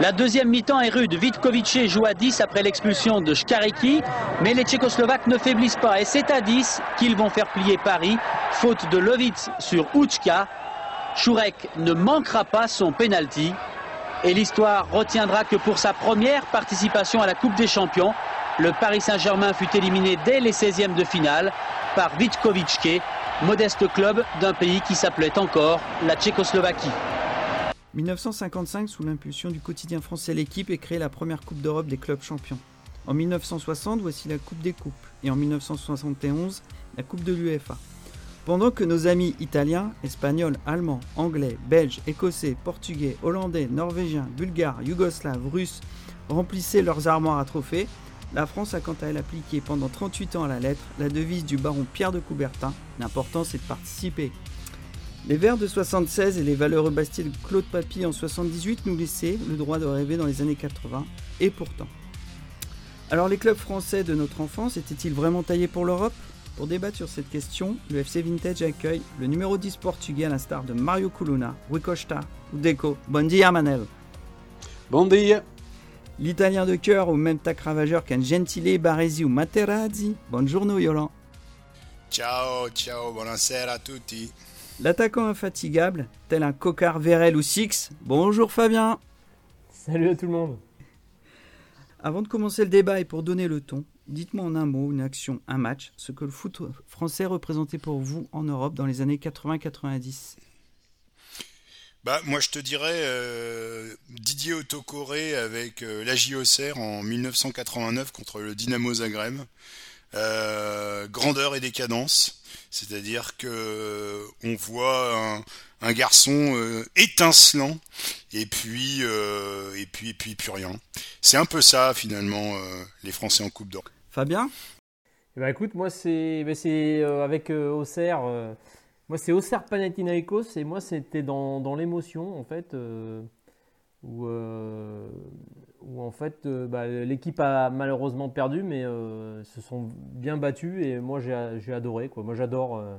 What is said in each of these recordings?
La deuxième mi-temps est rude. Vitkovice joue à 10 après l'expulsion de Škariki, mais les Tchécoslovaques ne faiblissent pas et c'est à 10 qu'ils vont faire plier Paris. Faute de Lovitz sur Uchka. Chourek ne manquera pas son penalty et l'histoire retiendra que pour sa première participation à la Coupe des Champions, le Paris Saint-Germain fut éliminé dès les 16e de finale par Vitkovice, modeste club d'un pays qui s'appelait encore la Tchécoslovaquie. 1955, sous l'impulsion du quotidien français L'équipe, est créée la première Coupe d'Europe des clubs champions. En 1960, voici la Coupe des Coupes. Et en 1971, la Coupe de l'UEFA. Pendant que nos amis italiens, espagnols, allemands, anglais, belges, écossais, portugais, hollandais, norvégiens, bulgares, yougoslaves, russes remplissaient leurs armoires à trophées, la France a quant à elle appliqué pendant 38 ans à la lettre la devise du baron Pierre de Coubertin L'important c'est de participer. Les Verts de 76 et les valeureux Bastiers de Claude Papy en 78 nous laissaient le droit de rêver dans les années 80, et pourtant. Alors les clubs français de notre enfance étaient-ils vraiment taillés pour l'Europe? Pour débattre sur cette question, le FC Vintage accueille le numéro 10 portugais à l'instar de Mario Coluna, Rui Costa ou Deco. Bon dia Manel Bon dia L'italien de cœur au même tac ravageur qu'un Gentile, Baresi ou Materazzi. Buongiorno Yolan. Ciao, ciao, buonasera a tutti. L'attaquant infatigable, tel un cocard Vérel ou Six. Bonjour Fabien. Salut à tout le monde. Avant de commencer le débat et pour donner le ton, dites-moi en un mot, une action, un match, ce que le foot français représentait pour vous en Europe dans les années 80-90. Bah, moi, je te dirais euh, Didier Autocoré avec euh, la JOCR en 1989 contre le Dynamo Zagreb. Euh, grandeur et décadence. C'est-à-dire que euh, on voit un, garçon euh, étincelant et puis et puis et puis plus rien. C'est un peu ça finalement les Français en Coupe d'Or. Fabien? Eh ben, écoute, moi c'est ben, c'est avec Auxerre moi c'est Auxerre Panathinaikos et moi c'était dans, dans l'émotion en fait où où en fait euh, bah, l'équipe a malheureusement perdu, mais euh, se sont bien battus et moi j'ai adoré. Quoi. Moi j'adore euh,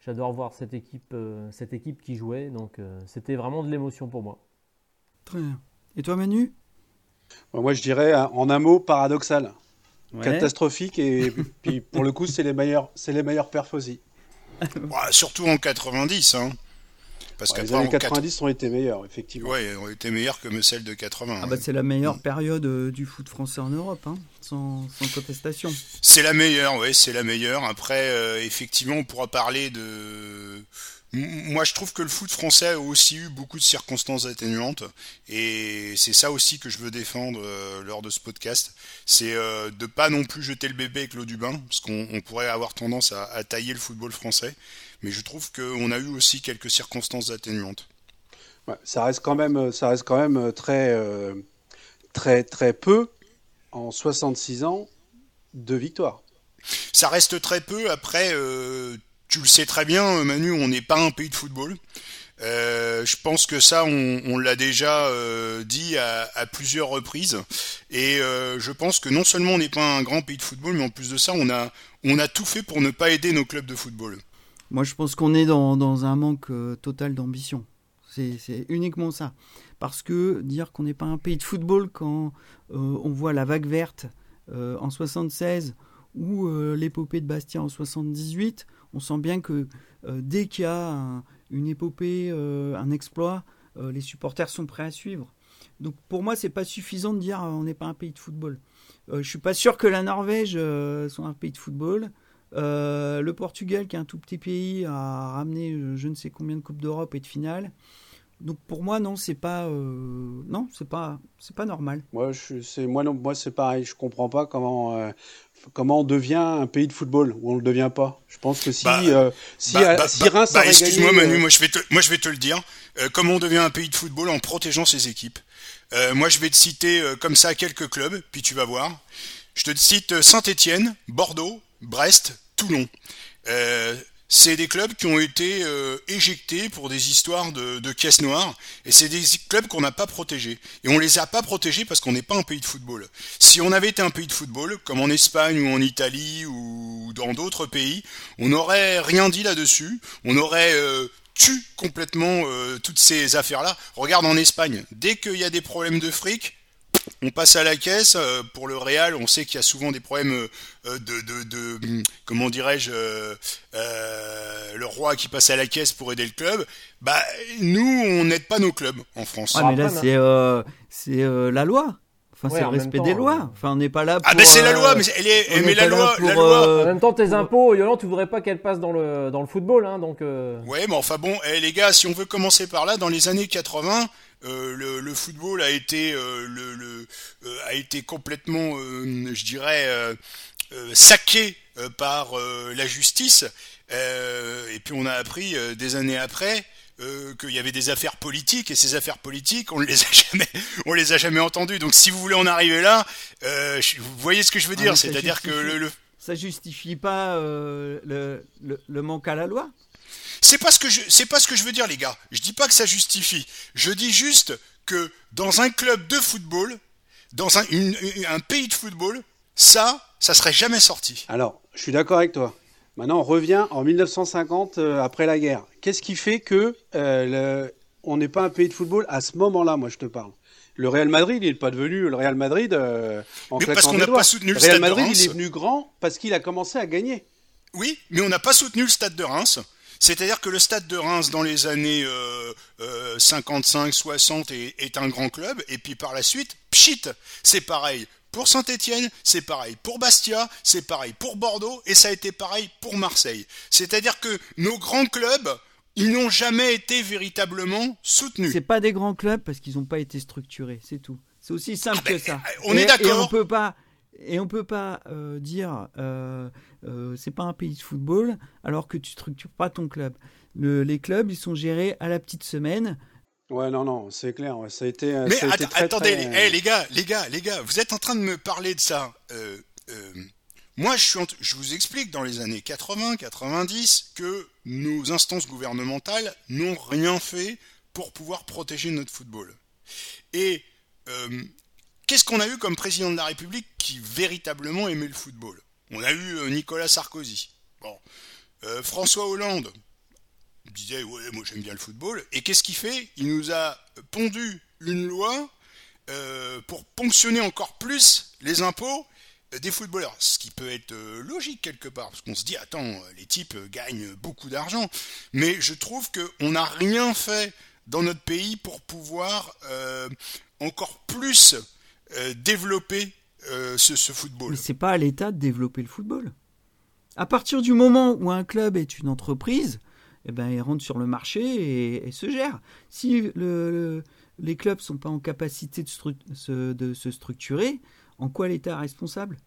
j'adore voir cette équipe, cette équipe qui jouait, donc c'était vraiment de l'émotion pour moi. Très bien. Et toi Manu? Moi je dirais en un mot paradoxal. Catastrophique et puis pour le coup c'est les meilleurs c'est les meilleurs perfs aussi. surtout en 90 hein. Parce les années 90 ont été meilleurs, effectivement. Oui, ont été meilleurs que celles de 80. Ah bah c'est la meilleure mm. période euh, du foot français en Europe, hein, sans, contestation. C'est la meilleure, oui, c'est la meilleure. Après, euh, effectivement, on pourra parler de... Moi, je trouve que le foot français a aussi eu beaucoup de circonstances atténuantes, et c'est ça aussi que je veux défendre euh, lors de ce podcast. C'est de de pas non plus jeter le bébé avec l'eau du bain, parce qu'on pourrait avoir tendance à, à tailler le football français mais je trouve qu'on a eu aussi quelques circonstances atténuantes. ça reste quand même, ça reste quand même très, euh, très, très peu en 66 ans de victoire. Ça reste très peu. Après, euh, tu le sais très bien, Manu, on n'est pas un pays de football. Euh, je pense que ça, on, l'a déjà dit à, plusieurs reprises. Et je pense que non seulement on n'est pas un grand pays de football, mais en plus de ça, on a, on a tout fait pour ne pas aider nos clubs de football. Moi, je pense qu'on est dans, un manque euh, total d'ambition. C'est uniquement ça. Parce que dire qu'on n'est pas un pays de football quand euh, on voit la vague verte euh, en 76 ou l'épopée de Bastia en 78, on sent bien que dès qu'il y a une épopée, un exploit, les supporters sont prêts à suivre. Donc pour moi, c'est pas suffisant de dire on n'est pas un pays de football. je suis pas sûr que la Norvège soit un pays de football. Euh, le Portugal, qui est un tout petit pays, a ramené euh, je ne sais combien de coupes d'Europe et de finales. Donc pour moi non c'est pas euh, non c'est pas c'est pas normal. Moi je c'est moi non moi c'est pareil je comprends pas comment comment on devient un pays de football ou on le devient pas. Je pense que si bah, si, bah, bah, Reims bah, excuse-moi Manu moi je vais te moi je vais te le dire comment on devient un pays de football en protégeant ses équipes? moi je vais te citer comme ça quelques clubs puis tu vas voir. Je te cite Saint-Étienne, Bordeaux, Brest, Toulon. Euh, c'est des clubs qui ont été euh, éjectés pour des histoires de, de caisses noires, et c'est des clubs qu'on n'a pas protégés. Et on les a pas protégés parce qu'on n'est pas un pays de football. Si on avait été un pays de football, comme en Espagne ou en Italie ou dans d'autres pays, on n'aurait rien dit là-dessus, on aurait euh, tue complètement toutes ces affaires-là. Regarde en Espagne, dès qu'il y a des problèmes de fric, on passe à la caisse. Euh, pour le Real, on sait qu'il y a souvent des problèmes euh, euh, de, de, hum, comment dirais-je, le roi qui passe à la caisse pour aider le club. Bah, nous, on n'aide pas nos clubs en France. Ah, mais là, c'est c'est la loi. Enfin, c'est le respect des lois. Enfin, on n'est pas là pour. Ah, mais c'est la loi, mais elle est, mais la loi, la loi. En même temps, tes impôts, Yolande, tu voudrais pas qu'elles passent dans le, dans le football, hein, donc. Ouais, mais enfin bon, eh, les gars, si on veut commencer par là, dans les années 80, euh, le, football a été, euh, le, euh, a été complètement, je dirais, saqué par la justice. et puis on a appris des années après qu'il y avait des affaires politiques et ces affaires politiques on ne les a jamais on les a jamais entendues donc si vous voulez en arriver là vous voyez ce que je veux ah, dire c'est-à-dire que le, ça justifie pas le, le, manque à la loi c'est pas ce que je, c'est pas ce que je veux dire, les gars. Je dis pas que ça justifie. Je dis juste que dans un club de football, dans un, un pays de football, ça, ça serait jamais sorti. Alors, je suis d'accord avec toi. Maintenant, on revient en 1950 euh, après la guerre. Qu'est-ce qui fait que euh, on n'est pas un pays de football à ce moment-là? Moi, je te parle. Le Real Madrid, il n'est pas devenu le Real Madrid euh, en mais parce qu'on n'a pas soutenu le, Real Madrid, de Reims. il est venu grand parce qu'il a commencé à gagner. Oui, mais on n'a pas soutenu le Stade de Reims. C'est-à-dire que le stade de Reims dans les années euh, 55-60 est, est, un grand club, et puis par la suite, pchit, c'est pareil pour Saint-Étienne, c'est pareil pour Bastia, c'est pareil pour Bordeaux, et ça a été pareil pour Marseille. C'est-à-dire que nos grands clubs, ils n'ont jamais été véritablement soutenus. C'est pas des grands clubs parce qu'ils n'ont pas été structurés, c'est tout. C'est aussi simple ah, que ça. On est d'accord. On peut pas et on peut pas euh, dire euh, euh, c'est pas un pays de football alors que tu structures pas ton club. les clubs ils sont gérés à la petite semaine. Ouais non non c'est clair ça a été. Mais ça attendez Les, les, gars les gars les gars vous êtes en train de me parler de ça. moi je suis je vous explique dans les années 80 90 que nos instances gouvernementales n'ont rien fait pour pouvoir protéger notre football et Qu'est-ce qu'on a eu comme président de la République qui véritablement aimait le football? On a eu euh, Nicolas Sarkozy. Bon. Euh, François Hollande disait ouais moi j'aime bien le football. Et qu'est-ce qu'il fait? Il nous a pondu une loi euh, pour ponctionner encore plus les impôts des footballeurs. Ce qui peut être logique quelque part, parce qu'on se dit attends, les types gagnent beaucoup d'argent. Mais je trouve qu'on n'a rien fait dans notre pays pour pouvoir encore plus euh, développer euh, ce, football. Mais c'est pas à l'État de développer le football. À partir du moment où un club est une entreprise, eh ben, il rentre sur le marché et, se gère. Si les clubs sont pas en capacité de, de se structurer, en quoi l'État est responsable?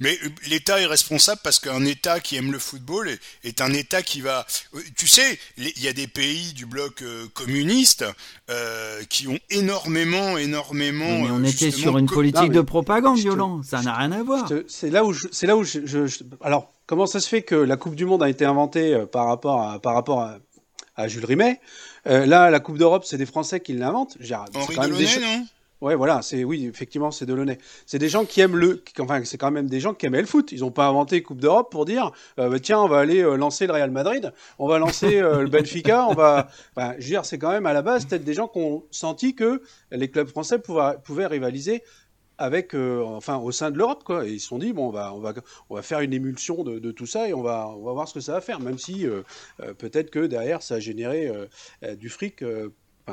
Mais euh, l'État est responsable parce qu'un État qui aime le football est, un État qui va... Euh, tu sais, il y a des pays du bloc euh, communiste qui ont énormément, énormément... mais on était sur une politique de propagande, violente, ça n'a rien à voir. C'est là où, c'est là où je, Alors, comment ça se fait que la Coupe du Monde a été inventée par rapport à, par rapport à, Jules Rimet Là, la Coupe d'Europe, c'est des Français qui l'inventent. Henri Delaunay, non? Ouais, voilà, c'est oui, effectivement, c'est Delaunay. C'est des gens qui aiment le, enfin, c'est quand même des gens qui aimaient le foot. Ils n'ont pas inventé Coupe d'Europe pour dire, euh, bah, tiens, on va aller euh, lancer le Real Madrid, on va lancer euh, le Benfica, on va. Enfin, je c'est quand même à la base peut-être des gens qui ont senti que les clubs français pouvaient, pouvaient rivaliser avec, enfin, au sein de l'Europe, quoi. Et ils se sont dit, bon, on va, on va, on va faire une émulsion de, de, tout ça et on va, on va voir ce que ça va faire, même si peut-être que derrière ça a généré du fric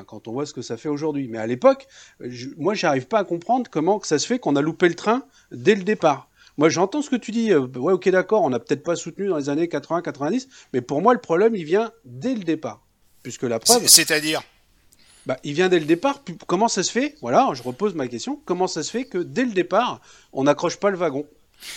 quand on voit ce que ça fait aujourd'hui. Mais à l'époque, je, moi, j'arrive pas à comprendre comment que ça se fait qu'on a loupé le train dès le départ. Moi, j'entends ce que tu dis. Euh, ouais, ok, d'accord, on n'a peut-être pas soutenu dans les années 80-90, mais pour moi, le problème, il vient dès le départ. Puisque la preuve. C'est-à-dire? Bah, il vient dès le départ. Comment ça se fait? Voilà, je repose ma question. Comment ça se fait que dès le départ, on n'accroche pas le wagon?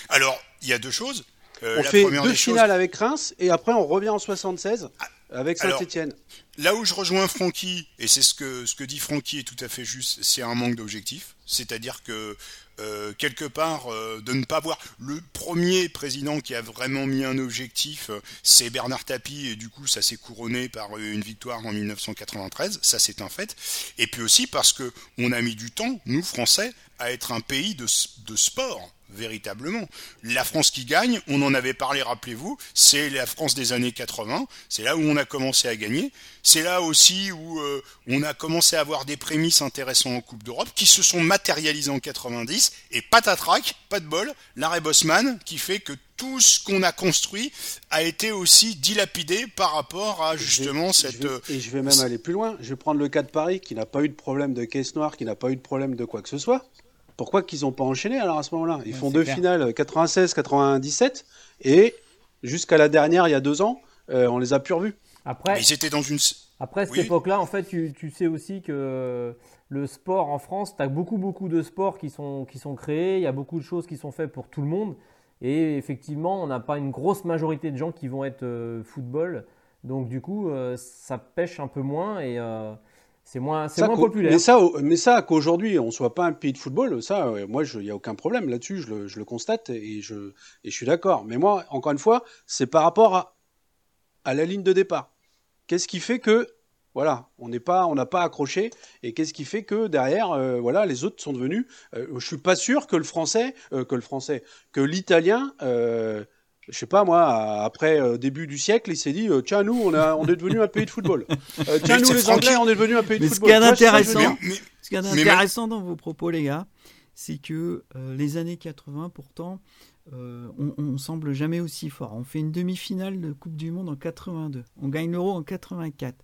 Alors, il y a deux choses. Euh, on fait deux finales avec Reims et après on revient en 76 avec Saint-Etienne. Là où je rejoins Francky, et c'est ce que, ce que dit Francky est tout à fait juste, c'est un manque d'objectif. C'est-à-dire que euh, quelque part, euh, de ne pas voir le premier président qui a vraiment mis un objectif, euh, c'est Bernard Tapie, et du coup ça s'est couronné par une victoire en 1993, ça c'est un fait. Et puis aussi parce que on a mis du temps, nous Français, à être un pays de, de sport. Véritablement. La France qui gagne, on en avait parlé, rappelez-vous, c'est la France des années 80, c'est là où on a commencé à gagner, c'est là aussi où euh, on a commencé à avoir des prémices intéressantes en Coupe d'Europe qui se sont matérialisées en 90, et patatrac, pas de bol, l'arrêt Bosman qui fait que tout ce qu'on a construit a été aussi dilapidé par rapport à justement cette... et je vais même aller plus loin, je vais prendre le cas de Paris qui n'a pas eu de problème de caisse noire, qui n'a pas eu de problème de quoi que ce soit. Pourquoi qu'ils n'ont pas enchaîné alors à ce moment-là? Ils font deux finales 96-97 et jusqu'à la dernière il y a deux ans, euh, on les a plus revus. Après, ils étaient dans une. Après cette époque-là, en fait, tu, sais aussi que le sport en France, tu as beaucoup beaucoup de sports qui sont, qui sont créés, il y a beaucoup de choses qui sont faites pour tout le monde. Et effectivement, on n'a pas une grosse majorité de gens qui vont être euh, football. Donc du coup, euh, ça pêche un peu moins et c'est moins, c'est moins populaire. Mais ça, mais ça qu'aujourd'hui on soit pas un pays de football, ça, moi, il n'y a aucun problème là-dessus. Je le, je le, constate et je, et je suis d'accord. Mais moi, encore une fois, c'est par rapport à, à la ligne de départ. Qu'est-ce qui fait que, voilà, on n'est pas, on n'a pas accroché et qu'est-ce qui fait que derrière, euh, voilà, les autres sont devenus. Euh, je suis pas sûr que le français, euh, que le français, que l'italien je sais pas moi, après euh, début du siècle, il s'est dit euh, tiens nous on, a, on est devenu un pays de football. Euh, tiens nous les Anglais on est devenu un pays de football. Ce qui est intéressant, ce qui est intéressant dans vos propos les gars, c'est que les années 80 pourtant on, on, semble jamais aussi fort. On fait une demi-finale de Coupe du Monde en 82, on gagne l'Euro en 84.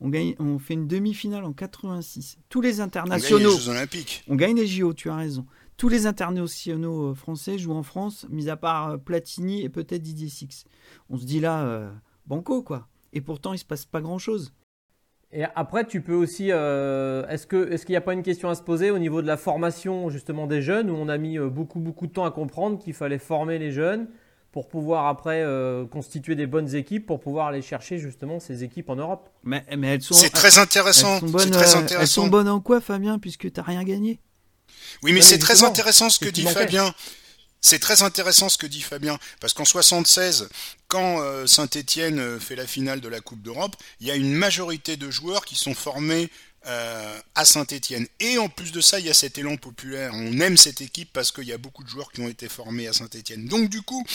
On, gagne, on fait une demi-finale en 86. Tous les internationaux. On gagne les Jeux Olympiques. On gagne les JO, tu as raison. Tous les internationaux euh, français jouent en France, mis à part euh, Platini et peut-être Didier Six. On se dit là, euh, banco quoi. Et pourtant, il se passe pas grand-chose. Et après, tu peux aussi. est-ce que est-ce qu'il n'y a pas une question à se poser au niveau de la formation justement des jeunes où on a mis beaucoup beaucoup de temps à comprendre qu'il fallait former les jeunes pour pouvoir après constituer des bonnes équipes pour pouvoir aller chercher justement ces équipes en Europe? Mais, mais elles sont. C'est très intéressant. Elles sont, très intéressant. elles sont bonnes en quoi, Fabien, puisque tu n'as rien gagné? Oui, mais c'est très intéressant ce que dit Fabien. C'est très intéressant ce que dit Fabien, parce qu'en 76, quand euh, Saint-Étienne euh, fait la finale de la Coupe d'Europe, il y a une majorité de joueurs qui sont formés euh, à Saint-Étienne. Et en plus de ça, il y a cet élan populaire. On aime cette équipe parce qu'il y a beaucoup de joueurs qui ont été formés à Saint-Étienne. Donc du coup,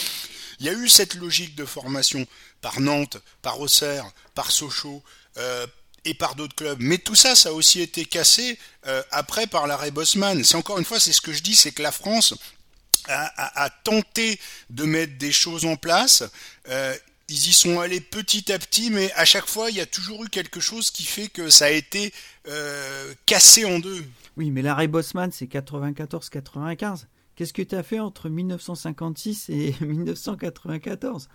il y a eu cette logique de formation par Nantes, par Auxerre, par Sochaux, et par d'autres clubs. Mais tout ça, ça a aussi été cassé euh, après par l'arrêt Bosman. C'est encore une fois, c'est ce que je dis, c'est que la France a, tenté de mettre des choses en place. Euh, ils y sont allés petit à petit, mais à chaque fois, il y a toujours eu quelque chose qui fait que ça a été euh, cassé en deux. Oui, mais l'arrêt Bosman, c'est 94-95. Qu'est-ce que tu as fait entre 1956 et 1994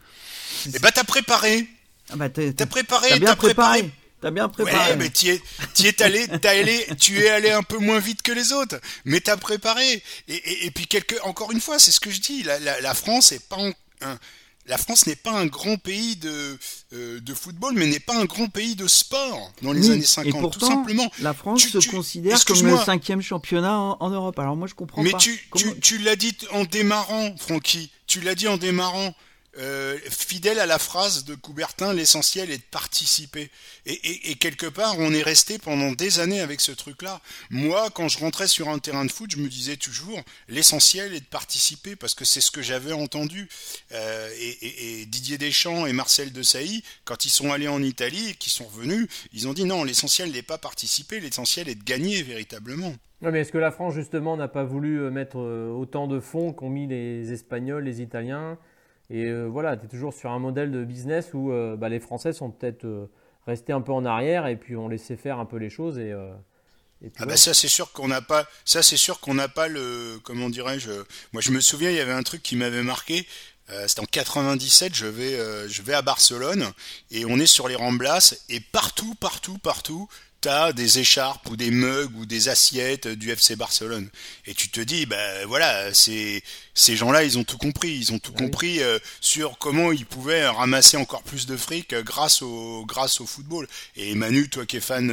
Eh ben, t'as préparé. Ah bah t'as préparé, t'as bien préparé. T'as bien préparé. Ouais, mais tu es, es allé, allé, tu es allé un peu moins vite que les autres, mais t'as préparé. Et, et, puis quelque, encore une fois, c'est ce que je dis. La, la, la France est pas un, la France n'est pas un grand pays de, euh, de football, mais n'est pas un grand pays de sport dans les années 50, et pourtant, tout simplement. La France se considère comme le cinquième championnat en, Europe. Alors moi, je comprends pas. Mais tu, tu, tu l'as dit en démarrant, Francky. Tu l'as dit en démarrant. Euh, fidèle à la phrase de Coubertin, l'essentiel est de participer. Et, quelque part, on est resté pendant des années avec ce truc-là. Moi, quand je rentrais sur un terrain de foot, je me disais toujours, l'essentiel est de participer, parce que c'est ce que j'avais entendu. Euh, et, Didier Deschamps et Marcel Desailly, quand ils sont allés en Italie et qu'ils sont revenus, ils ont dit non, l'essentiel n'est pas participer, l'essentiel est de gagner véritablement. mais est-ce que la France, justement, n'a pas voulu euh, mettre autant de fonds qu'ont mis les Espagnols, les Italiens et euh, voilà, tu es toujours sur un modèle de business où euh, bah, les Français sont peut-être euh, restés un peu en arrière et puis on laissait faire un peu les choses et, ah bah ça c'est sûr qu'on n'a pas ça c'est sûr qu'on n'a pas le comment dirais-je moi je me souviens il y avait un truc qui m'avait marqué c'était en 97 je vais je vais à Barcelone et on est sur les Ramblas et partout partout partout t'as des écharpes ou des mugs ou des assiettes du FC Barcelone. Et tu te dis, ben voilà, c'est ces gens-là, ils ont tout compris. Ils ont tout compris euh, sur comment ils pouvaient ramasser encore plus de fric euh, grâce au grâce au football. Et Manu, toi qui es fan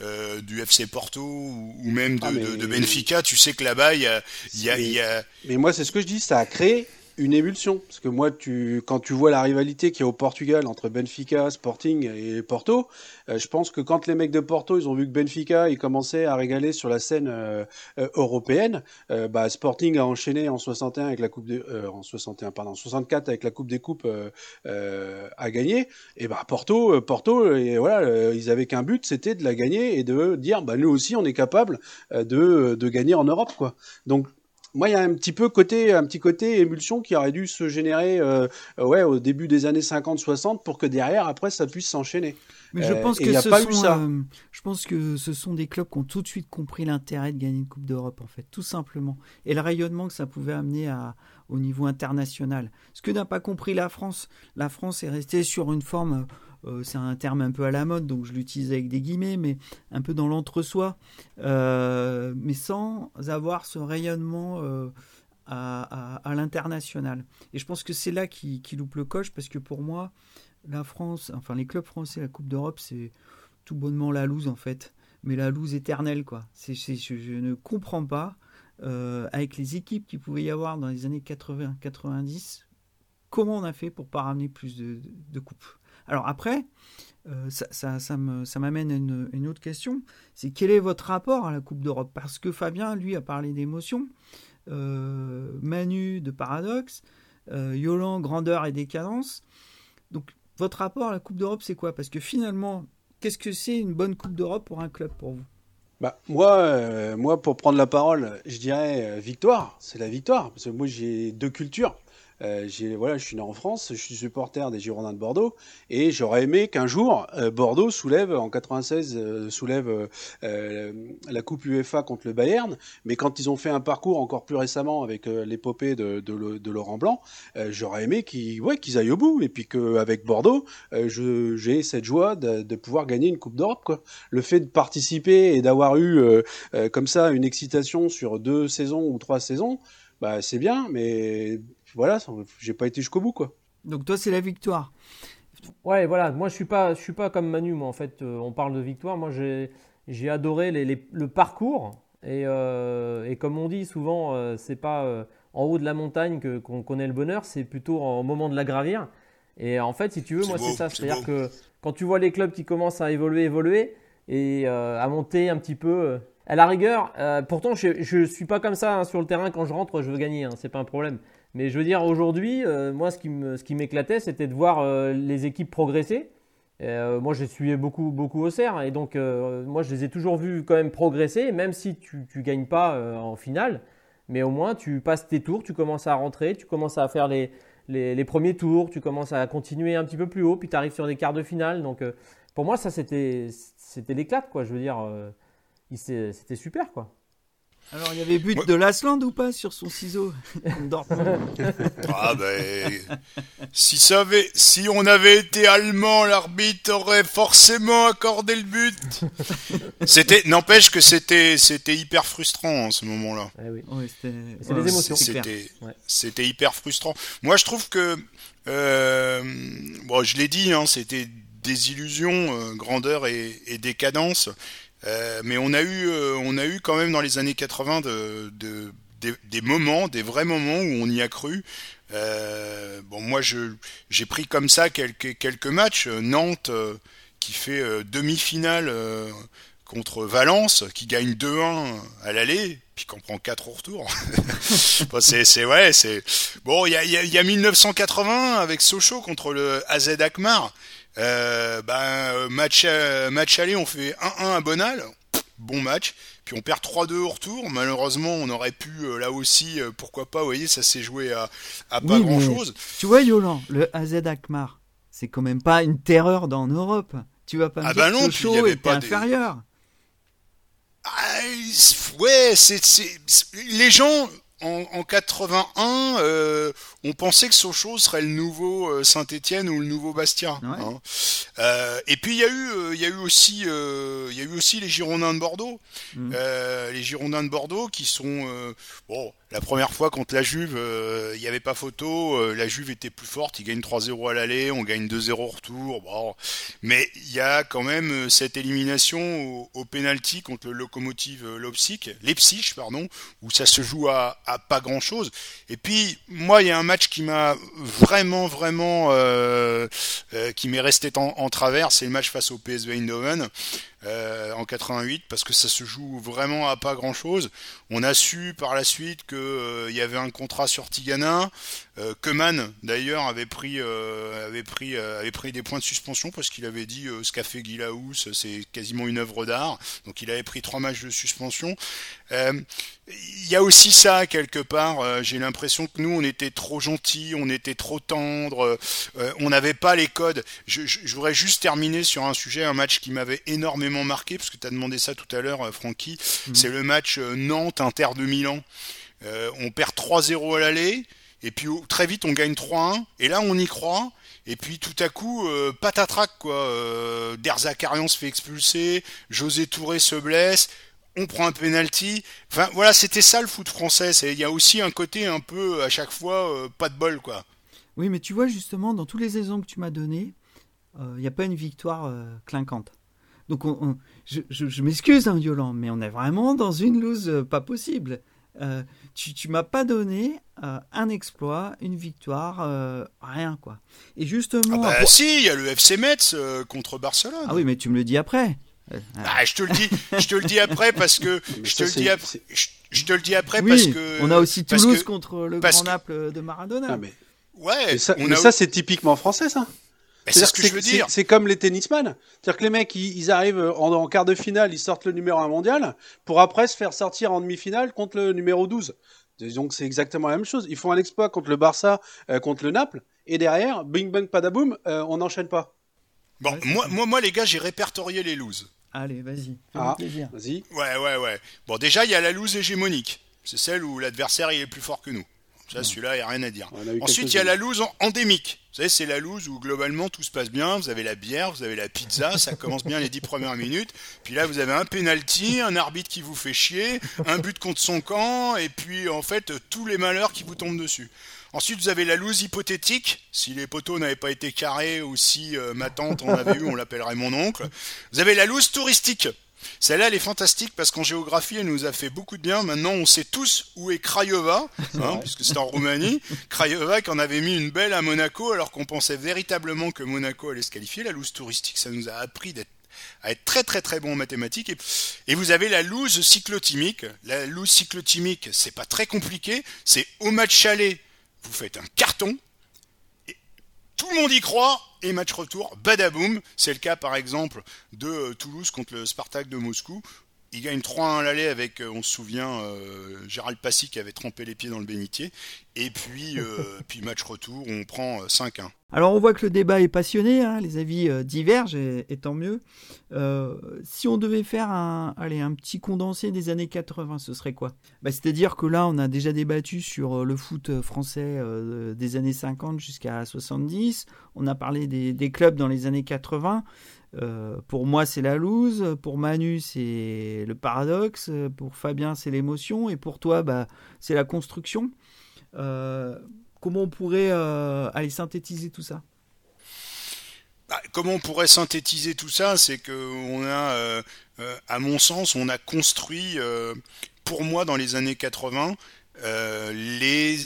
euh, du FC Porto ou, même de, ah, Benfica, tu sais que là-bas, il y a, y, a, y a... Mais moi, c'est ce que je dis, ça a créé une émulsion. Parce que moi, tu, quand tu vois la rivalité qu'il y a au Portugal entre Benfica, Sporting et Porto, euh, je pense que quand les mecs de Porto, ils ont vu que Benfica, ils commençaient à régaler sur la scène euh, euh, européenne, bah, Sporting a enchaîné en 61 avec la coupe de, en 61, pardon, 64 avec la coupe des coupes à gagner. Et bah Porto, Porto, et voilà, ils avaient qu'un but, c'était de la gagner et de dire, bah nous aussi, on est capable de, de gagner en Europe, quoi. Donc moi, il y a un petit peu côté, un petit côté émulsion qui aurait dû se générer, euh, ouais, au début des années 50-60 pour que derrière, après, ça puisse s'enchaîner. Mais je pense que ce pas sont, ça. Euh, je pense que ce sont des clubs qui ont tout de suite compris l'intérêt de gagner une Coupe d'Europe, en fait, tout simplement, et le rayonnement que ça pouvait amener à, au niveau international. Ce que n'a pas compris la France, la France est restée sur une forme euh, c'est un terme un peu à la mode, donc je l'utilise avec des guillemets, mais un peu dans l'entre-soi, euh, mais sans avoir ce rayonnement euh, à, l'international. Et je pense que c'est là qui, loupe le coche, parce que pour moi, la France, enfin les clubs français, la Coupe d'Europe, c'est tout bonnement la loose en fait, mais la loose éternelle quoi. C'est, je, ne comprends pas avec les équipes qu'il pouvait y avoir dans les années 80-90, comment on a fait pour pas ramener plus de coupes. Alors après, euh, ça, ça, m'amène à une, autre question, c'est quel est votre rapport à la Coupe d'Europe? Parce que Fabien, lui, a parlé d'émotion, euh, Manu de paradoxe, euh, Yolan, grandeur et décadence. Donc votre rapport à la Coupe d'Europe, c'est quoi? Parce que finalement, qu'est-ce que c'est une bonne Coupe d'Europe pour un club pour vous? Bah, moi, moi, pour prendre la parole, je dirais victoire. C'est la victoire. Parce que moi, j'ai deux cultures. Euh, je suis né en France, je suis supporter des Girondins de Bordeaux, et j'aurais aimé qu'un jour euh, Bordeaux soulève, en 96, euh, soulève la Coupe UEFA contre le Bayern, mais quand ils ont fait un parcours encore plus récemment avec l'épopée de, Laurent Blanc, j'aurais aimé qu'ils aillent au bout, et puis qu'avec Bordeaux, j'ai cette joie de, pouvoir gagner une Coupe d'Europe. Le fait de participer et d'avoir eu comme ça une excitation sur deux saisons ou trois saisons, bah, c'est bien, mais voilà, j'ai pas été jusqu'au bout, quoi. Donc toi, c'est la victoire. Ouais, voilà. Moi, je suis pas, je suis pas comme Manu. Moi, en fait, euh, on parle de victoire. Moi, j'ai, j'ai adoré le parcours. Et, euh, et, comme on dit souvent, euh, c'est pas en haut de la montagne que, qu'on connaît le bonheur, c'est plutôt au moment de la gravir. Et en fait, si tu veux, moi, c'est ça. C'est-à-dire que quand tu vois les clubs qui commencent à évoluer, évoluer et à monter un petit peu. à la rigueur, pourtant je ne suis pas comme ça hein, sur le terrain quand je rentre, je veux gagner, hein, c'est pas un problème. Mais je veux dire, aujourd'hui, euh, moi, ce qui m'éclatait, c'était de voir euh, les équipes progresser. Euh, moi, j'ai suivi beaucoup, beaucoup au CERF, et donc, moi, je les ai toujours vus quand même progresser, même si tu ne gagnes pas en finale. Mais au moins, tu passes tes tours, tu commences à rentrer, tu commences à faire les, premiers tours, tu commences à continuer un petit peu plus haut, puis tu arrives sur des quarts de finale. Donc, pour moi, ça, c'était l'éclat, quoi. Je veux dire, c'était super, quoi. Alors, il y avait but de Lasland ou pas sur son ciseau Ah ben, si, ça avait, si on avait été allemand, l'arbitre aurait forcément accordé le but. C'était, n'empêche que c'était, c'était hyper frustrant en ce moment-là. Eh oui. c'était, des émotions. C'était, c'était hyper frustrant. Moi, je trouve que, euh, bon, je l'ai dit, hein, c'était des illusions, euh, grandeur et, et décadence. Euh, mais on a eu, euh, on a eu quand même dans les années 80 de, de, des, moments, des vrais moments où on y a cru. Euh, bon, moi, j'ai pris comme ça quelques, quelques matchs. Nantes qui fait demi-finale contre Valence, qui gagne 2-1 à l'aller, puis qu'on prend 4 au retour. c'est ouais, c'est bon. Il y a, y a 1980 avec Sochaux contre le AZ Akmar. Euh, ben, match, euh, match aller, on fait 1-1 à Bonal, bon match. Puis on perd 3-2 au retour. Malheureusement, on aurait pu euh, là aussi, pourquoi pas, vous voyez, ça s'est joué à, à pas grand chose. Tu vois, Yolan, le AZ Akmar, c'est quand même pas une terreur dans l'Europe. Tu vas pas me ah dire bah non, que Sochaux est inférieur. Ah, ouais, c'est, les gens en, en 81, euh, on pensait que Sochaux serait le nouveau euh, Saint-Étienne ou le nouveau Bastia. Hein. Euh, et puis il y a eu, il y a eu aussi, il y a eu aussi les Girondins de Bordeaux, mm. les Girondins de Bordeaux qui sont, bon, la première fois contre la Juve, il n'y avait pas photo, la Juve était plus forte, ils gagnent 3-0 à l'aller, on gagne 2-0 au retour, bon, mais il y a quand même cette élimination au, au penalty contre le locomotive Leipzig, Leipzig, pardon, où ça se joue à à pas grand chose. Et puis moi, il y a un match qui m'a vraiment, vraiment, euh, euh, qui m'est resté en, en travers, c'est le match face au PSV Eindhoven. Euh, en 88 parce que ça se joue vraiment à pas grand chose. On a su par la suite que euh, y avait un contrat sur Tigana, euh, que Man d'ailleurs avait pris euh, avait pris avait pris des points de suspension parce qu'il avait dit ce qu'a fait Guilaous c'est quasiment une œuvre d'art. Donc il avait pris trois matchs de suspension. Il y a aussi ça quelque part. J'ai l'impression que nous on était trop gentils, on était trop tendres, on n'avait pas les codes. Je, je voudrais juste terminer sur un sujet, un match qui m'avait énormément marqué, parce que tu as demandé ça tout à l'heure, Francky, mmh. c'est le match Nantes-Inter de Milan. Euh, on perd 3-0 à l'aller, et puis très vite on gagne 3-1, et là on y croit, et puis tout à coup, euh, patatrac quoi, euh, Derzakarian se fait expulser, José Touré se blesse, on prend un penalty. Enfin voilà, c'était ça le foot français. Il y a aussi un côté un peu à chaque fois euh, pas de bol quoi. Oui, mais tu vois justement dans tous les exemples que tu m'as donnés, il euh, n'y a pas une victoire euh, clinquante. Donc, on, on, je, je, je m'excuse, hein, Yolande, mais on est vraiment dans une loose euh, pas possible. Euh, tu, tu m'as pas donné euh, un exploit, une victoire, euh, rien quoi. Et justement. Ah bah, pour... si, il y a le FC Metz contre Barcelone. Ah oui, mais tu me le dis après. Ah, je te le dis, je te le dis après parce que je te le dis après. Je, je, te le dis après oui, parce que. On a aussi Toulouse que, contre le Grand Naples de Maradona. Ah, mais... Ouais. Mais ça, on mais a... ça c'est typiquement français ça. C'est ce que je veux dire. C'est comme les tennisman. C'est-à-dire que les mecs, ils, ils arrivent en, en, quart de finale, ils sortent le numéro 1 mondial, pour après se faire sortir en demi-finale contre le numéro 12. Donc c'est exactement la même chose. Ils font un exploit contre le Barça, euh, contre le Naples, et derrière, bing bang padaboum, euh, on n'enchaîne pas. Bon, ouais, moi, moi, moi, les gars, j'ai répertorié les loses. Allez, vas-y. Ah, vas-y. Ouais, ouais, ouais. Bon, déjà, il y a la loose hégémonique. C'est celle où l'adversaire il est plus fort que nous. Ça, celui-là, il n'y a rien à dire. Ensuite, il y a la loose endémique. Vous savez, c'est la loose où globalement tout se passe bien. Vous avez la bière, vous avez la pizza, ça commence bien les dix premières minutes. Puis là, vous avez un penalty, un arbitre qui vous fait chier, un but contre son camp, et puis en fait, tous les malheurs qui vous tombent dessus. Ensuite, vous avez la loose hypothétique. Si les poteaux n'avaient pas été carrés ou si euh, ma tante en avait eu, on l'appellerait mon oncle. Vous avez la loose touristique. Celle-là, elle est fantastique parce qu'en géographie, elle nous a fait beaucoup de bien. Maintenant, on sait tous où est Craiova, hein, puisque c'est en Roumanie. Craiova qui en avait mis une belle à Monaco, alors qu'on pensait véritablement que Monaco allait se qualifier. La loose touristique, ça nous a appris d'être à être très très très bon en mathématiques. Et, et vous avez la loose cyclotimique. La loose cyclotimique, c'est pas très compliqué. C'est au match aller, vous faites un carton. Tout le monde y croit et match retour, badaboum. C'est le cas par exemple de euh, Toulouse contre le Spartak de Moscou. Il gagne 3-1 à l'aller avec, euh, on se souvient, euh, Gérald Passy qui avait trempé les pieds dans le bénitier. Et puis, euh, puis match retour, on prend 5-1. Alors on voit que le débat est passionné, hein, les avis euh, divergent et, et, tant mieux. Si on devait faire un, allez, un petit condensé des années 80, ce serait quoi? Bah, C'est-à-dire que là on a déjà débattu sur le foot français des années 50 jusqu'à 70, on a parlé des, des, clubs dans les années 80. Euh, pour moi, c'est la loose. Pour Manu, c'est le paradoxe. Pour Fabien, c'est l'émotion. Et pour toi, bah, c'est la construction. Euh, comment on pourrait euh, aller synthétiser tout ça? Bah, Comment on pourrait synthétiser tout ça? C'est que on a, à mon sens, on a construit, pour moi, dans les années 80, les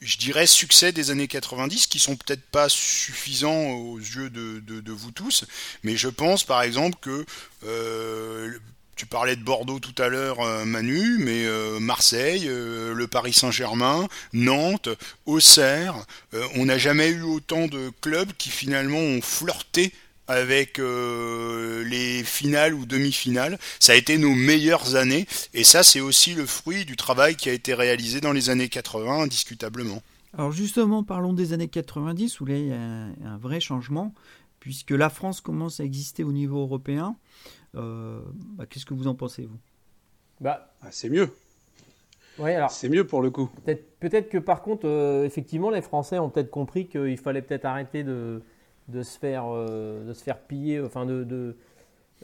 je dirais, succès des années 90, qui sont peut-être pas suffisants aux yeux de, vous tous, mais je pense par exemple que euh, tu parlais de Bordeaux tout à l'heure, euh, Manu, mais euh, Marseille, le Paris Saint-Germain, Nantes, Auxerre, on n'a jamais eu autant de clubs qui finalement ont flirté avec euh, les finales ou demi-finales. Ça a été nos meilleures années et ça c'est aussi le fruit du travail qui a été réalisé dans les années 80 indiscutablement. Alors justement parlons des années 90 où là il y a un, un vrai changement puisque la France commence à exister au niveau européen. Euh, bah, Qu'est-ce que vous en pensez vous? Bah, ah, C'est mieux. Ouais, alors c'est mieux pour le coup. Peut-être peut que par contre, euh, effectivement, les Français ont peut-être compris qu'il fallait peut-être arrêter de, de se faire euh, de se faire piller enfin de, de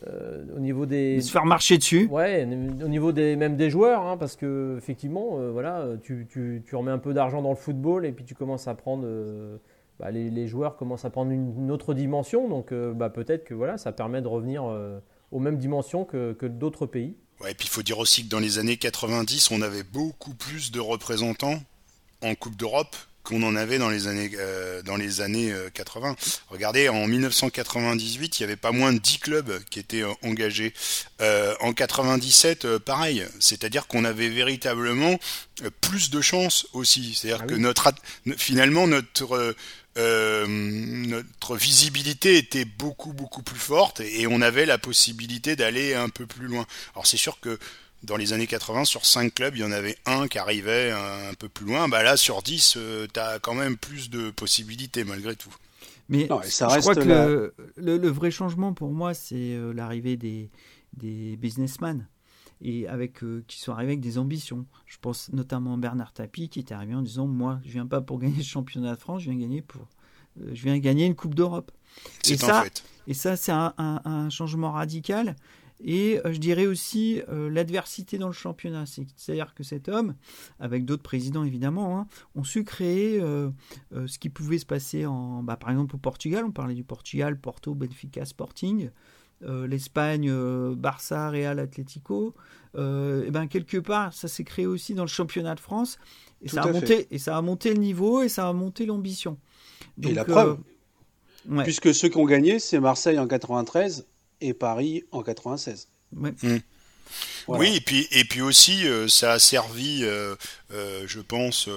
euh, au niveau des de se faire marcher dessus. Ouais au niveau des même des joueurs hein, parce que effectivement euh, voilà tu, tu, tu, remets un peu d'argent dans le football et puis tu commences à prendre euh, bah, les, les, joueurs commencent à prendre une, une autre dimension. Donc bah, peut-être que voilà ça permet de revenir aux mêmes dimensions que, que d'autres pays. Ouais, et puis il faut dire aussi que dans les années 90, on avait beaucoup plus de représentants en Coupe d'Europe qu'on en avait dans les années euh, dans les années 80. Euh, Regardez, en 1998, il y avait pas moins de 10 clubs qui étaient euh, engagés. en 97, pareil, c'est-à-dire qu'on avait véritablement plus de chances aussi. C'est-à-dire ah que notre finalement notre notre visibilité était beaucoup beaucoup plus forte et on avait la possibilité d'aller un peu plus loin. Alors c'est sûr que dans les années 80, sur 5 clubs, il y en avait un qui arrivait un, peu plus loin. Bah là, sur 10, tu as quand même plus de possibilités malgré tout. Mais ça je crois que le, vrai changement pour moi, c'est euh, l'arrivée des, des businessmen et avec euh, qui sont arrivés avec des ambitions. Je pense notamment à Bernard Tapie qui est arrivé en disant moi, je viens pas pour gagner le championnat de France, je viens gagner pour euh, je viens gagner une coupe d'Europe. Et ça, et ça, c'est un, un, changement radical. Et euh, je dirais aussi euh, l'adversité dans le championnat. C'est-à-dire que cet homme, avec d'autres présidents évidemment, hein, ont su créer euh, ce qui pouvait se passer en, bah, par exemple au Portugal. On parlait du Portugal, Porto, Benfica, Sporting. L'Espagne, Barça, Real, Atlético. et ben quelque part, ça s'est créé aussi dans le championnat de France. Et ça, a monté, et ça a monté le niveau et ça a monté l'ambition. Et la preuve, puisque ceux qui ont gagné, c'est Marseille en 93 et Paris en 96. Hmm. Oui, et puis, et puis aussi, euh, ça a servi, euh, euh, je pense,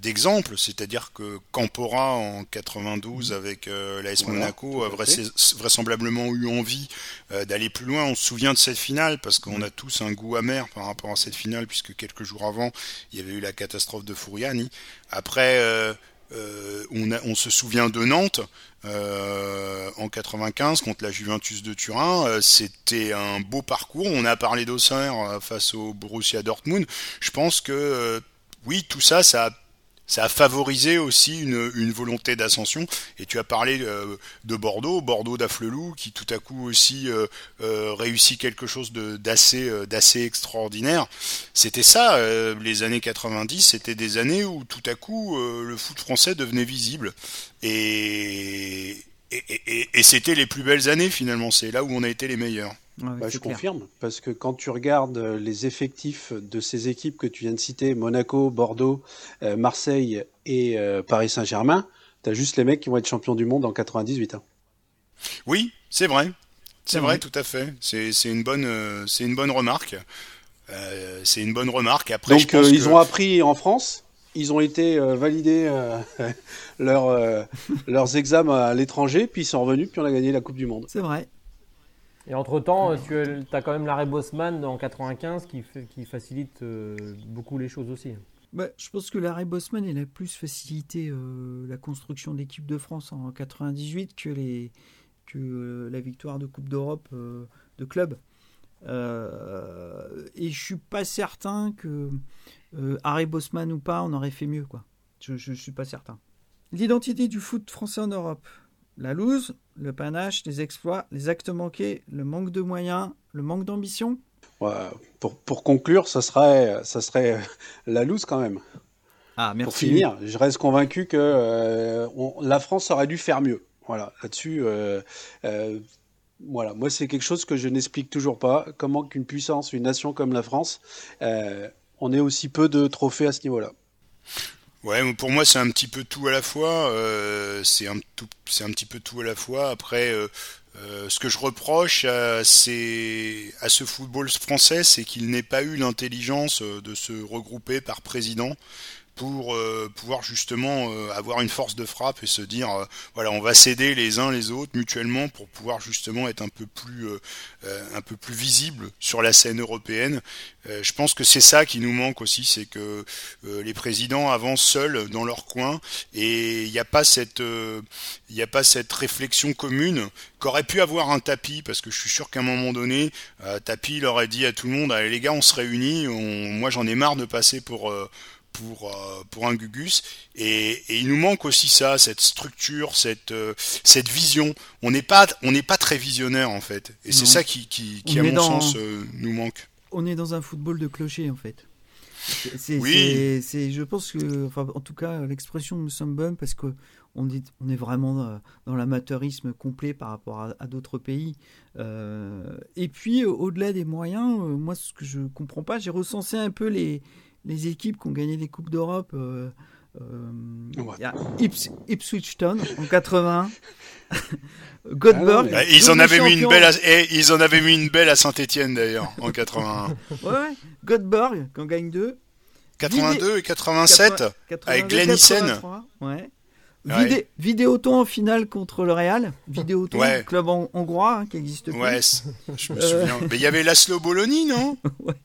d'exemple, c'est-à-dire que Campora en 92 avec l'AS Monaco a vraisemblablement eu envie d'aller plus loin. On se souvient de cette finale parce qu'on a tous un goût amer par rapport à cette finale puisque quelques jours avant, il y avait eu la catastrophe de Fouriani. Après, on, on, se souvient de Nantes euh, en 95 contre la Juventus de Turin. Euh, c'était un beau parcours. On a parlé d'Auxerre euh, face au Borussia Dortmund. Je pense que oui, tout ça, ça a ça a favorisé aussi une, volonté d'ascension. Et tu as parlé euh, de Bordeaux, Bordeaux d'Afflelou, qui tout à coup aussi euh, euh, réussit quelque chose d'assez extraordinaire. C'était ça, les années 90, c'était des années où tout à coup le foot français devenait visible. Et c'était les plus belles années finalement, c'est là où on a été les meilleurs. Bah, je confirme, parce que quand tu regardes les effectifs de ces équipes que tu viens de citer, Monaco, Bordeaux, euh, Marseille et euh, Paris Saint-Germain, tu as juste les mecs qui vont être champions du monde en 98. Hein. Oui, c'est vrai. C'est vrai, tout à fait. C'est une bonne, euh, c'est une bonne remarque. c'est une bonne remarque. Après, Donc, ils ont appris en France. Ils ont été validés leur, leurs examens à l'étranger, puis ils sont revenus, puis on a gagné la Coupe du Monde. C'est vrai. Et entre-temps, tu as quand même l'arrêt Bosman en 95 qui, qui facilite euh, beaucoup les choses aussi. Bah, je pense que l'arrêt Bosman il a plus facilité euh, la construction d'équipe de France en 98 que, les, que euh, la victoire de Coupe d'Europe de club. et je suis pas certain que arrêt Bosman ou pas, on aurait fait mieux. quoi. Je ne suis pas certain. L'identité du foot français en Europe. La loose, le panache, les exploits, les actes manqués, le manque de moyens, le manque d'ambition pour, pour, conclure, ça serait, ça serait la loose quand même. Ah, merci. Pour finir, je reste convaincu que euh, la France aurait dû faire mieux. Voilà, là-dessus, euh, euh, voilà, moi c'est quelque chose que je n'explique toujours pas. Comment qu'une puissance, une nation comme la France, on ait aussi peu de trophées à ce niveau-là. Ouais, pour moi c'est un petit peu tout à la fois. Euh, c'est un c'est un petit peu tout à la fois. Après, euh, euh, ce que je reproche à, à ce football français, c'est qu'il n'ait pas eu l'intelligence de se regrouper par président pour euh, pouvoir justement euh, avoir une force de frappe et se dire euh, voilà on va s'aider les uns les autres mutuellement pour pouvoir justement être un peu plus un peu plus visible sur la scène européenne. je pense que c'est ça qui nous manque aussi, c'est que les présidents avancent seuls dans leur coin et il n'y a pas cette il a pas cette réflexion commune qu'aurait pu avoir un tapis parce que je suis sûr qu'à un moment donné tapis il aurait dit à tout le monde allez les gars on se réunit moi j'en ai marre de passer pour pour, euh, pour un Gugus. Et, il nous manque aussi ça, cette structure, cette, euh, cette vision. On n'est pas, on n'est pas très visionnaire en fait. Et c'est ça qui, qui, qui à mon sens, euh, nous manque. On est dans un football de clocher en fait. C'est, oui. c'est, je pense que, enfin, en tout cas, l'expression me semble bonne parce que on est, on est vraiment dans l'amateurisme complet par rapport à, d'autres pays. et puis, au-delà des moyens, moi, ce que je comprends pas, j'ai recensé un peu les, les équipes qui ont gagné des Coupes d'Europe. Il y a Ipswich Town en 80. Godberg. Ah ils, en avaient mis une belle à, eh, ils en avaient mis une belle à Saint-Etienne d'ailleurs en 81. ouais, ouais. Godberg qui en gagne deux. 82 et 87 avec Glenn. Ouais. Vidé Vidéoton en finale contre le Real. Vidéoton, ouais. club hongrois hein, qui existe plus. Ouais, je me souviens. Mais il y avait Laszlo Bologna, non?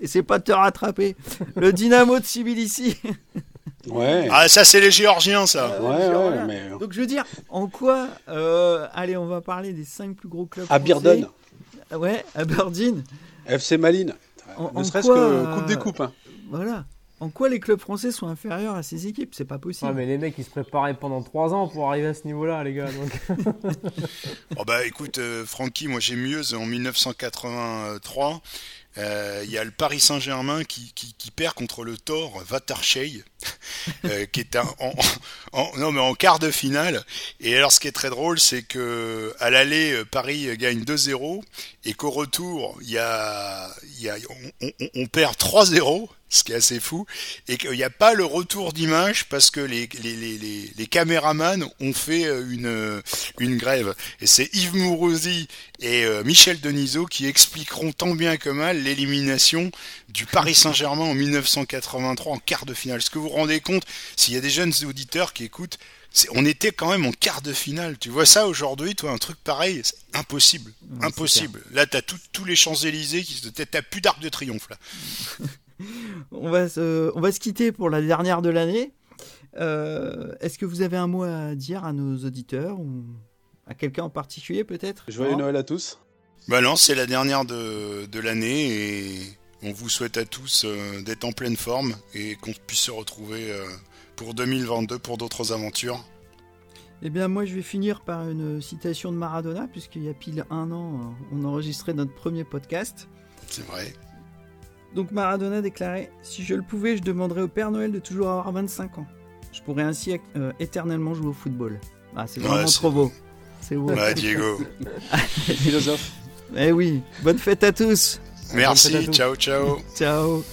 Et c'est pas de te rattraper. Le Dynamo de Tbilisi. Ouais. Ah, ça, c'est les Géorgiens, ça. Euh, ouais, ouais, mais... Donc, je veux dire, en quoi. Euh, allez, on va parler des cinq plus gros clubs. Aberdeen. Ouais, Aberdeen. FC Malines. ne serait-ce que Coupe des Coupes. Hein. Voilà. En quoi les clubs français sont inférieurs à ces équipes? C'est pas possible. Ouais, mais les mecs, ils se préparaient pendant 3 ans pour arriver à ce niveau-là, les gars. oh bah écoute, euh, Francky, moi j'ai mieux en 1983. Euh, il y a le Paris Saint-Germain qui, qui, perd contre le Thor Vatarchei, euh, qui est en, en, non mais en quart de finale. Et alors ce qui est très drôle, c'est que à l'aller Paris gagne 2-0 et qu'au retour il y a, y a on, on, on perd 3-0 ce qui est assez fou, et qu'il n'y a pas le retour d'image parce que les, les, les, les, caméramans ont fait euh, une, euh, une grève. Et c'est Yves Mourouzi et euh, Michel Denisot qui expliqueront tant bien que mal l'élimination du Paris Saint-Germain en 1983 en quart de finale. Est-ce que vous vous rendez compte, s'il y a des jeunes auditeurs qui écoutent, on était quand même en quart de finale. Tu vois ça aujourd'hui, toi, un truc pareil, c'est impossible. impossible. Là, t'as tous les Champs-Élysées, qui t'as plus d'arc de triomphe, là. on, va se, on va se quitter pour la dernière de l'année. Euh, est-ce que vous avez un mot à dire à nos auditeurs ou à quelqu'un en particulier peut-être? Joyeux Noël à tous. Bah non, c'est la dernière de, de l'année et on vous souhaite à tous euh, d'être en pleine forme et qu'on puisse se retrouver euh, pour 2022 pour d'autres aventures. Eh bien, moi, je vais finir par une citation de Maradona, puisqu'il y a pile un an, on enregistrait notre premier podcast. C'est vrai. Donc Maradona déclarait Si je le pouvais, je demanderais au Père Noël de toujours avoir 25 ans. Je pourrais ainsi euh, éternellement jouer au football. Ah, c'est vraiment trop beau. C'est beau. Ouais, Diego. Philosophe. Eh oui, bonne fête à tous. Merci, ciao, ciao. Ciao.